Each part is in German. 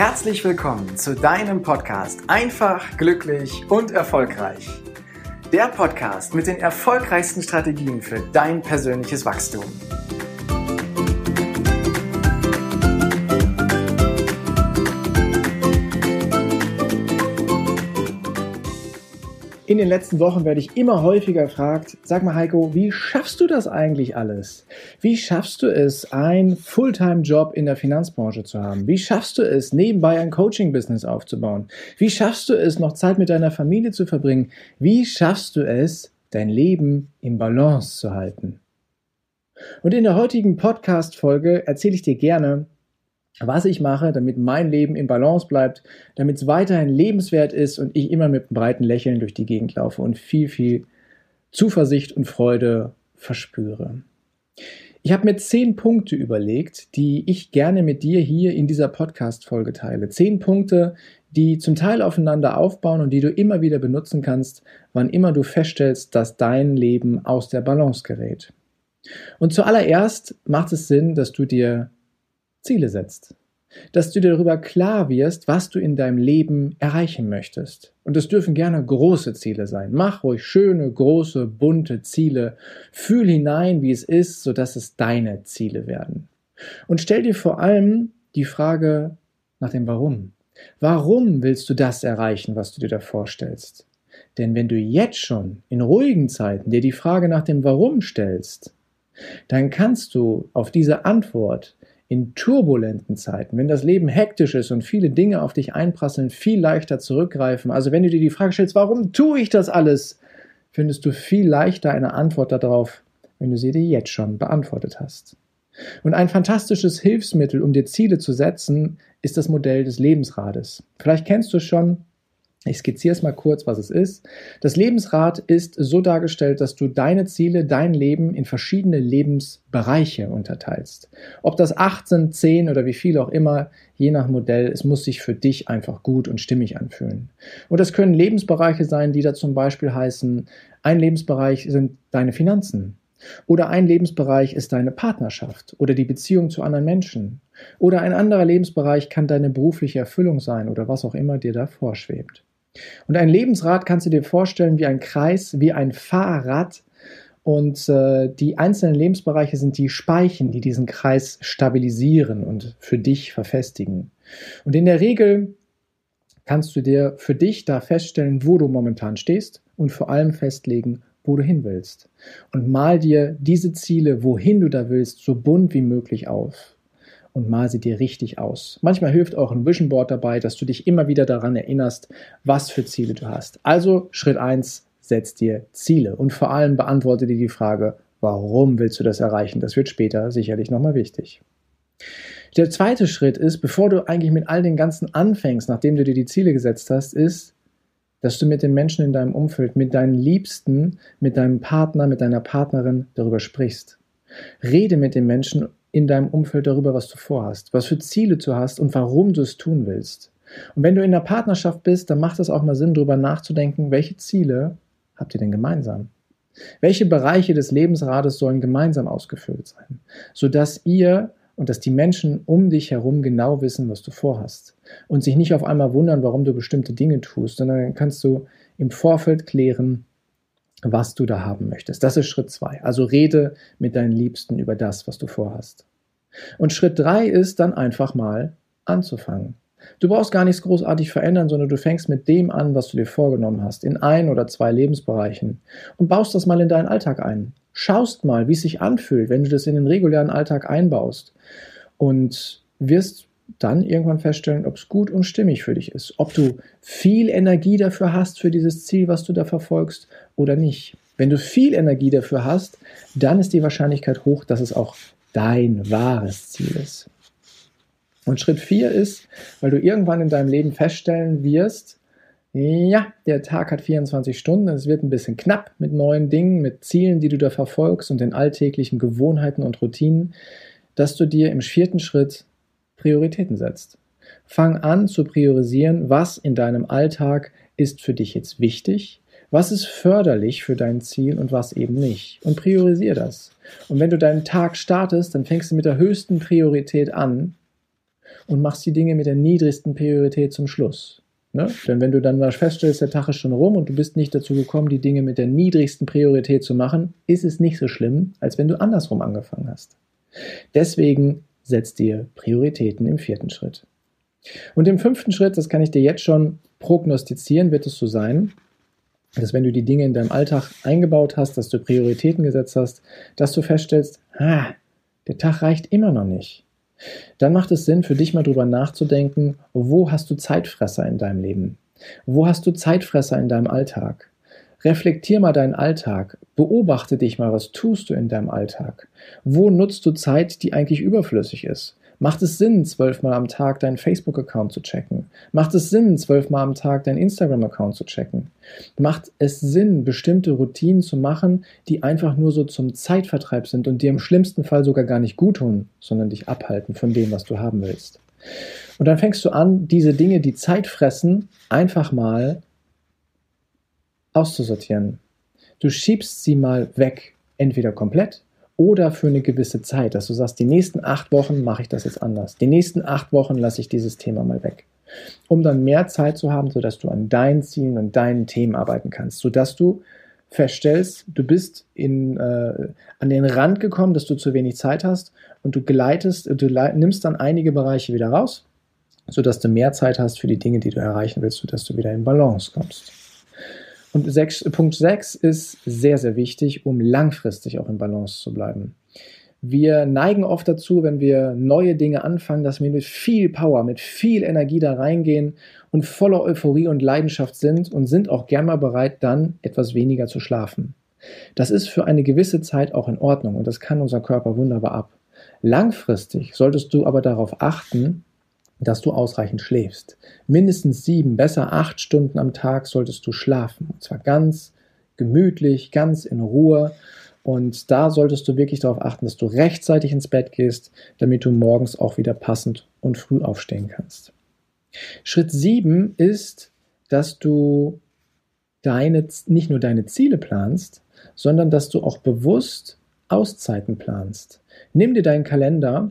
Herzlich willkommen zu deinem Podcast Einfach, glücklich und erfolgreich. Der Podcast mit den erfolgreichsten Strategien für dein persönliches Wachstum. In den letzten Wochen werde ich immer häufiger gefragt, sag mal Heiko, wie schaffst du das eigentlich alles? Wie schaffst du es, einen Fulltime-Job in der Finanzbranche zu haben? Wie schaffst du es, nebenbei ein Coaching-Business aufzubauen? Wie schaffst du es, noch Zeit mit deiner Familie zu verbringen? Wie schaffst du es, dein Leben im Balance zu halten? Und in der heutigen Podcast-Folge erzähle ich dir gerne, was ich mache, damit mein Leben im Balance bleibt, damit es weiterhin lebenswert ist und ich immer mit einem breiten Lächeln durch die Gegend laufe und viel, viel Zuversicht und Freude verspüre. Ich habe mir zehn Punkte überlegt, die ich gerne mit dir hier in dieser Podcast-Folge teile. Zehn Punkte, die zum Teil aufeinander aufbauen und die du immer wieder benutzen kannst, wann immer du feststellst, dass dein Leben aus der Balance gerät. Und zuallererst macht es Sinn, dass du dir Ziele setzt. Dass du dir darüber klar wirst, was du in deinem Leben erreichen möchtest. Und es dürfen gerne große Ziele sein. Mach ruhig schöne, große, bunte Ziele. Fühl hinein, wie es ist, sodass es deine Ziele werden. Und stell dir vor allem die Frage nach dem Warum. Warum willst du das erreichen, was du dir da vorstellst? Denn wenn du jetzt schon in ruhigen Zeiten dir die Frage nach dem Warum stellst, dann kannst du auf diese Antwort in turbulenten Zeiten, wenn das Leben hektisch ist und viele Dinge auf dich einprasseln, viel leichter zurückgreifen. Also wenn du dir die Frage stellst, warum tue ich das alles, findest du viel leichter eine Antwort darauf, wenn du sie dir jetzt schon beantwortet hast. Und ein fantastisches Hilfsmittel, um dir Ziele zu setzen, ist das Modell des Lebensrades. Vielleicht kennst du es schon, ich skizziere es mal kurz, was es ist. Das Lebensrad ist so dargestellt, dass du deine Ziele, dein Leben in verschiedene Lebensbereiche unterteilst. Ob das 18, 10 oder wie viel auch immer, je nach Modell, es muss sich für dich einfach gut und stimmig anfühlen. Und das können Lebensbereiche sein, die da zum Beispiel heißen, ein Lebensbereich sind deine Finanzen. Oder ein Lebensbereich ist deine Partnerschaft oder die Beziehung zu anderen Menschen. Oder ein anderer Lebensbereich kann deine berufliche Erfüllung sein oder was auch immer dir da vorschwebt. Und ein Lebensrad kannst du dir vorstellen wie ein Kreis, wie ein Fahrrad. Und äh, die einzelnen Lebensbereiche sind die Speichen, die diesen Kreis stabilisieren und für dich verfestigen. Und in der Regel kannst du dir für dich da feststellen, wo du momentan stehst und vor allem festlegen, wo du hin willst. Und mal dir diese Ziele, wohin du da willst, so bunt wie möglich auf und mal sie dir richtig aus. Manchmal hilft auch ein Vision Board dabei, dass du dich immer wieder daran erinnerst, was für Ziele du hast. Also Schritt eins: setz dir Ziele und vor allem beantworte dir die Frage, warum willst du das erreichen? Das wird später sicherlich nochmal wichtig. Der zweite Schritt ist, bevor du eigentlich mit all den ganzen anfängst, nachdem du dir die Ziele gesetzt hast, ist, dass du mit den Menschen in deinem Umfeld, mit deinen Liebsten, mit deinem Partner, mit deiner Partnerin darüber sprichst. Rede mit den Menschen in deinem Umfeld darüber, was du vorhast, was für Ziele du hast und warum du es tun willst. Und wenn du in der Partnerschaft bist, dann macht es auch mal Sinn, darüber nachzudenken, welche Ziele habt ihr denn gemeinsam? Welche Bereiche des Lebensrades sollen gemeinsam ausgefüllt sein, sodass ihr und dass die Menschen um dich herum genau wissen, was du vorhast und sich nicht auf einmal wundern, warum du bestimmte Dinge tust, sondern kannst du im Vorfeld klären, was du da haben möchtest. Das ist Schritt zwei. Also rede mit deinen Liebsten über das, was du vorhast. Und Schritt drei ist dann einfach mal anzufangen. Du brauchst gar nichts großartig verändern, sondern du fängst mit dem an, was du dir vorgenommen hast, in ein oder zwei Lebensbereichen und baust das mal in deinen Alltag ein. Schaust mal, wie es sich anfühlt, wenn du das in den regulären Alltag einbaust und wirst dann irgendwann feststellen, ob es gut und stimmig für dich ist, ob du viel Energie dafür hast für dieses Ziel, was du da verfolgst oder nicht. Wenn du viel Energie dafür hast, dann ist die Wahrscheinlichkeit hoch, dass es auch dein wahres Ziel ist. Und Schritt 4 ist, weil du irgendwann in deinem Leben feststellen wirst, ja, der Tag hat 24 Stunden, es wird ein bisschen knapp mit neuen Dingen, mit Zielen, die du da verfolgst und den alltäglichen Gewohnheiten und Routinen, dass du dir im vierten Schritt Prioritäten setzt. Fang an zu priorisieren, was in deinem Alltag ist für dich jetzt wichtig, was ist förderlich für dein Ziel und was eben nicht. Und priorisiere das. Und wenn du deinen Tag startest, dann fängst du mit der höchsten Priorität an und machst die Dinge mit der niedrigsten Priorität zum Schluss. Ne? Denn wenn du dann mal feststellst, der Tag ist schon rum und du bist nicht dazu gekommen, die Dinge mit der niedrigsten Priorität zu machen, ist es nicht so schlimm, als wenn du andersrum angefangen hast. Deswegen setz dir Prioritäten im vierten Schritt. Und im fünften Schritt, das kann ich dir jetzt schon prognostizieren, wird es so sein, dass wenn du die Dinge in deinem Alltag eingebaut hast, dass du Prioritäten gesetzt hast, dass du feststellst, ah, der Tag reicht immer noch nicht. Dann macht es Sinn, für dich mal drüber nachzudenken, wo hast du Zeitfresser in deinem Leben? Wo hast du Zeitfresser in deinem Alltag? Reflektier mal deinen Alltag. Beobachte dich mal, was tust du in deinem Alltag? Wo nutzt du Zeit, die eigentlich überflüssig ist? Macht es Sinn, zwölfmal am Tag deinen Facebook-Account zu checken? Macht es Sinn, zwölfmal am Tag deinen Instagram-Account zu checken? Macht es Sinn, bestimmte Routinen zu machen, die einfach nur so zum Zeitvertreib sind und dir im schlimmsten Fall sogar gar nicht gut tun, sondern dich abhalten von dem, was du haben willst? Und dann fängst du an, diese Dinge, die Zeit fressen, einfach mal auszusortieren. Du schiebst sie mal weg, entweder komplett oder für eine gewisse Zeit, dass du sagst, die nächsten acht Wochen mache ich das jetzt anders. Die nächsten acht Wochen lasse ich dieses Thema mal weg. Um dann mehr Zeit zu haben, sodass du an deinen Zielen und deinen Themen arbeiten kannst, sodass du feststellst, du bist in, äh, an den Rand gekommen, dass du zu wenig Zeit hast und du gleitest, du nimmst dann einige Bereiche wieder raus, sodass du mehr Zeit hast für die Dinge, die du erreichen willst, sodass du wieder in Balance kommst. Und sechs, Punkt 6 ist sehr, sehr wichtig, um langfristig auch in Balance zu bleiben. Wir neigen oft dazu, wenn wir neue Dinge anfangen, dass wir mit viel Power, mit viel Energie da reingehen und voller Euphorie und Leidenschaft sind und sind auch gern mal bereit, dann etwas weniger zu schlafen. Das ist für eine gewisse Zeit auch in Ordnung und das kann unser Körper wunderbar ab. Langfristig solltest du aber darauf achten, dass du ausreichend schläfst. Mindestens sieben, besser acht Stunden am Tag solltest du schlafen. Und zwar ganz gemütlich, ganz in Ruhe. Und da solltest du wirklich darauf achten, dass du rechtzeitig ins Bett gehst, damit du morgens auch wieder passend und früh aufstehen kannst. Schritt sieben ist, dass du deine, nicht nur deine Ziele planst, sondern dass du auch bewusst Auszeiten planst. Nimm dir deinen Kalender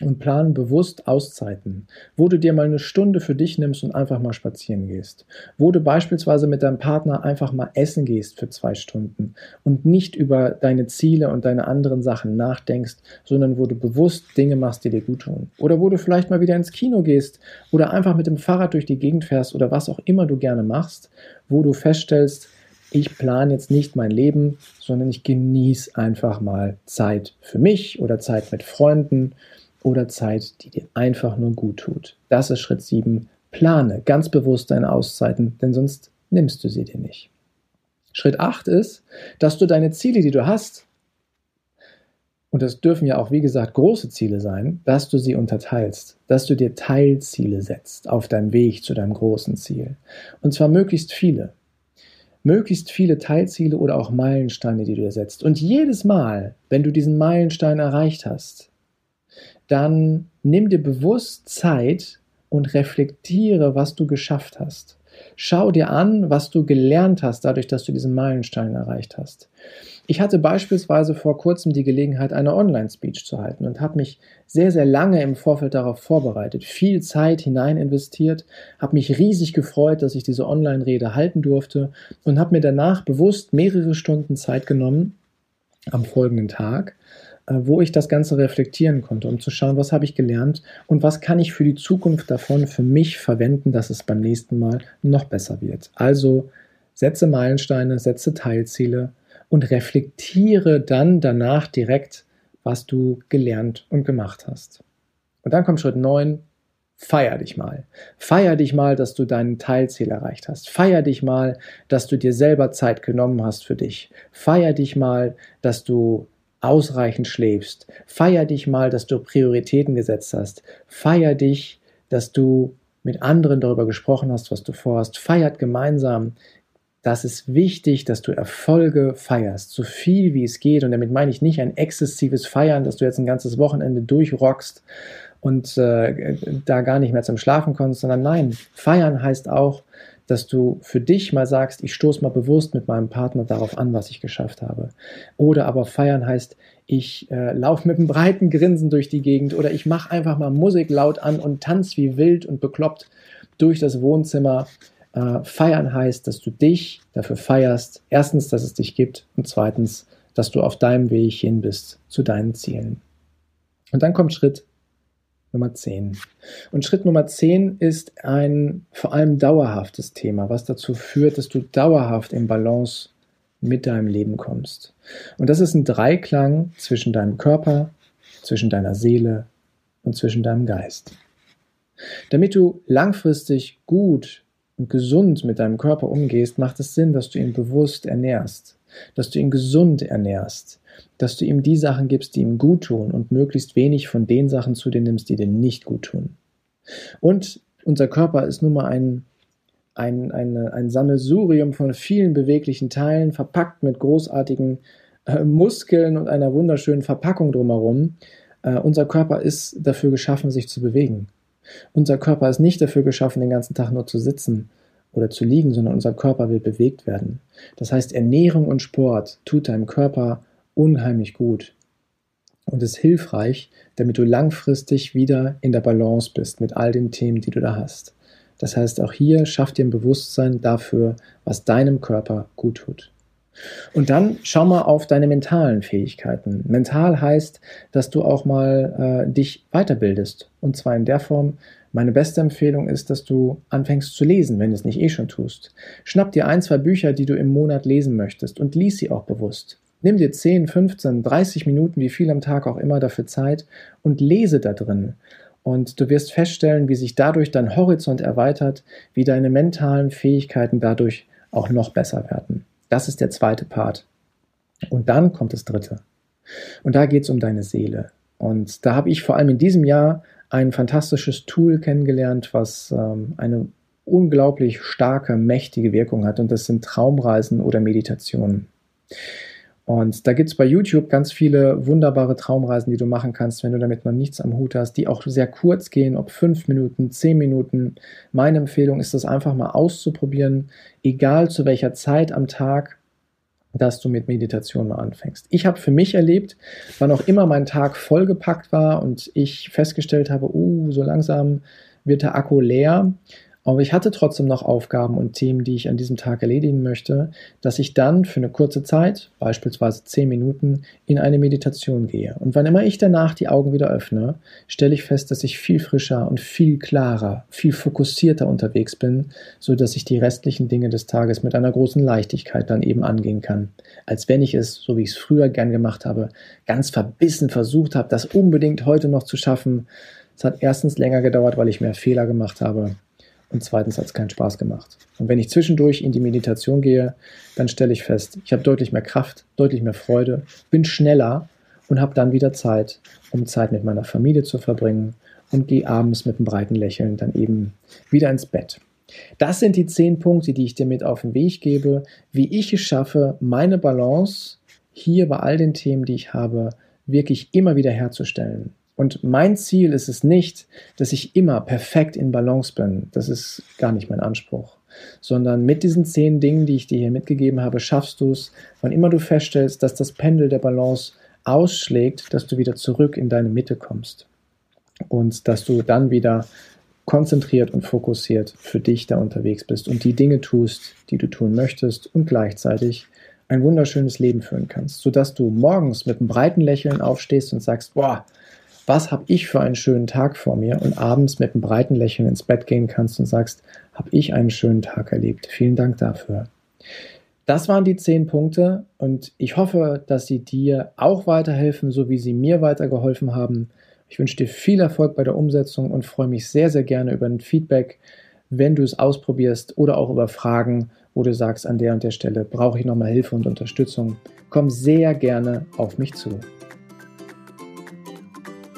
und plan bewusst Auszeiten, wo du dir mal eine Stunde für dich nimmst und einfach mal spazieren gehst, wo du beispielsweise mit deinem Partner einfach mal essen gehst für zwei Stunden und nicht über deine Ziele und deine anderen Sachen nachdenkst, sondern wo du bewusst Dinge machst, die dir gut tun. Oder wo du vielleicht mal wieder ins Kino gehst oder einfach mit dem Fahrrad durch die Gegend fährst oder was auch immer du gerne machst, wo du feststellst, ich plane jetzt nicht mein Leben, sondern ich genieße einfach mal Zeit für mich oder Zeit mit Freunden oder Zeit, die dir einfach nur gut tut. Das ist Schritt 7. Plane ganz bewusst deine Auszeiten, denn sonst nimmst du sie dir nicht. Schritt 8 ist, dass du deine Ziele, die du hast, und das dürfen ja auch, wie gesagt, große Ziele sein, dass du sie unterteilst, dass du dir Teilziele setzt auf deinem Weg zu deinem großen Ziel. Und zwar möglichst viele. Möglichst viele Teilziele oder auch Meilensteine, die du dir setzt. Und jedes Mal, wenn du diesen Meilenstein erreicht hast, dann nimm dir bewusst Zeit und reflektiere, was du geschafft hast. Schau dir an, was du gelernt hast, dadurch, dass du diesen Meilenstein erreicht hast. Ich hatte beispielsweise vor kurzem die Gelegenheit, eine Online-Speech zu halten und habe mich sehr, sehr lange im Vorfeld darauf vorbereitet, viel Zeit hinein investiert, habe mich riesig gefreut, dass ich diese Online-Rede halten durfte und habe mir danach bewusst mehrere Stunden Zeit genommen am folgenden Tag wo ich das Ganze reflektieren konnte, um zu schauen, was habe ich gelernt und was kann ich für die Zukunft davon für mich verwenden, dass es beim nächsten Mal noch besser wird. Also setze Meilensteine, setze Teilziele und reflektiere dann danach direkt, was du gelernt und gemacht hast. Und dann kommt Schritt 9, Feier dich mal. Feier dich mal, dass du deinen Teilziel erreicht hast. Feier dich mal, dass du dir selber Zeit genommen hast für dich. Feier dich mal, dass du ausreichend schläfst. Feier dich mal, dass du Prioritäten gesetzt hast. Feier dich, dass du mit anderen darüber gesprochen hast, was du vorhast. Feiert gemeinsam. Das ist wichtig, dass du Erfolge feierst, so viel wie es geht. Und damit meine ich nicht ein exzessives Feiern, dass du jetzt ein ganzes Wochenende durchrockst und äh, da gar nicht mehr zum Schlafen kommst, sondern nein, feiern heißt auch, dass du für dich mal sagst, ich stoße mal bewusst mit meinem Partner darauf an, was ich geschafft habe. Oder aber feiern heißt, ich äh, laufe mit einem breiten Grinsen durch die Gegend oder ich mache einfach mal Musik laut an und tanz wie wild und bekloppt durch das Wohnzimmer. Äh, feiern heißt, dass du dich dafür feierst, erstens, dass es dich gibt und zweitens, dass du auf deinem Weg hin bist zu deinen Zielen. Und dann kommt Schritt Nummer 10. Und Schritt Nummer 10 ist ein vor allem dauerhaftes Thema, was dazu führt, dass du dauerhaft in Balance mit deinem Leben kommst. Und das ist ein Dreiklang zwischen deinem Körper, zwischen deiner Seele und zwischen deinem Geist. Damit du langfristig gut gesund mit deinem Körper umgehst, macht es Sinn, dass du ihn bewusst ernährst, dass du ihn gesund ernährst, dass du ihm die Sachen gibst, die ihm gut tun und möglichst wenig von den Sachen zu dir nimmst, die dir nicht gut tun. Und unser Körper ist nun mal ein, ein, eine, ein Sammelsurium von vielen beweglichen Teilen, verpackt mit großartigen äh, Muskeln und einer wunderschönen Verpackung drumherum. Äh, unser Körper ist dafür geschaffen, sich zu bewegen. Unser Körper ist nicht dafür geschaffen, den ganzen Tag nur zu sitzen oder zu liegen, sondern unser Körper will bewegt werden. Das heißt, Ernährung und Sport tut deinem Körper unheimlich gut und ist hilfreich, damit du langfristig wieder in der Balance bist mit all den Themen, die du da hast. Das heißt, auch hier schaff dir ein Bewusstsein dafür, was deinem Körper gut tut. Und dann schau mal auf deine mentalen Fähigkeiten. Mental heißt, dass du auch mal äh, dich weiterbildest. Und zwar in der Form, meine beste Empfehlung ist, dass du anfängst zu lesen, wenn du es nicht eh schon tust. Schnapp dir ein, zwei Bücher, die du im Monat lesen möchtest und lies sie auch bewusst. Nimm dir 10, 15, 30 Minuten, wie viel am Tag auch immer dafür Zeit und lese da drin. Und du wirst feststellen, wie sich dadurch dein Horizont erweitert, wie deine mentalen Fähigkeiten dadurch auch noch besser werden. Das ist der zweite Part. Und dann kommt das dritte. Und da geht es um deine Seele. Und da habe ich vor allem in diesem Jahr ein fantastisches Tool kennengelernt, was ähm, eine unglaublich starke, mächtige Wirkung hat. Und das sind Traumreisen oder Meditationen. Und da gibt es bei YouTube ganz viele wunderbare Traumreisen, die du machen kannst, wenn du damit noch nichts am Hut hast, die auch sehr kurz gehen, ob fünf Minuten, zehn Minuten. Meine Empfehlung ist das einfach mal auszuprobieren, egal zu welcher Zeit am Tag, dass du mit Meditation mal anfängst. Ich habe für mich erlebt, wann auch immer mein Tag vollgepackt war und ich festgestellt habe, uh, so langsam wird der Akku leer, aber ich hatte trotzdem noch Aufgaben und Themen, die ich an diesem Tag erledigen möchte, dass ich dann für eine kurze Zeit, beispielsweise zehn Minuten, in eine Meditation gehe. Und wann immer ich danach die Augen wieder öffne, stelle ich fest, dass ich viel frischer und viel klarer, viel fokussierter unterwegs bin, so dass ich die restlichen Dinge des Tages mit einer großen Leichtigkeit dann eben angehen kann. Als wenn ich es, so wie ich es früher gern gemacht habe, ganz verbissen versucht habe, das unbedingt heute noch zu schaffen. Es hat erstens länger gedauert, weil ich mehr Fehler gemacht habe und zweitens hat es keinen Spaß gemacht. Und wenn ich zwischendurch in die Meditation gehe, dann stelle ich fest, ich habe deutlich mehr Kraft, deutlich mehr Freude, bin schneller und habe dann wieder Zeit, um Zeit mit meiner Familie zu verbringen und gehe abends mit einem breiten Lächeln dann eben wieder ins Bett. Das sind die zehn Punkte, die ich dir mit auf den Weg gebe, wie ich es schaffe, meine Balance hier bei all den Themen, die ich habe, wirklich immer wieder herzustellen. Und mein Ziel ist es nicht, dass ich immer perfekt in Balance bin. Das ist gar nicht mein Anspruch. Sondern mit diesen zehn Dingen, die ich dir hier mitgegeben habe, schaffst du es, wann immer du feststellst, dass das Pendel der Balance ausschlägt, dass du wieder zurück in deine Mitte kommst. Und dass du dann wieder konzentriert und fokussiert für dich da unterwegs bist und die Dinge tust, die du tun möchtest und gleichzeitig ein wunderschönes Leben führen kannst, sodass du morgens mit einem breiten Lächeln aufstehst und sagst, boah, was habe ich für einen schönen Tag vor mir und abends mit einem breiten Lächeln ins Bett gehen kannst und sagst, habe ich einen schönen Tag erlebt. Vielen Dank dafür. Das waren die zehn Punkte und ich hoffe, dass sie dir auch weiterhelfen, so wie sie mir weitergeholfen haben. Ich wünsche dir viel Erfolg bei der Umsetzung und freue mich sehr, sehr gerne über ein Feedback, wenn du es ausprobierst oder auch über Fragen, wo du sagst, an der und der Stelle brauche ich nochmal Hilfe und Unterstützung. Komm sehr gerne auf mich zu.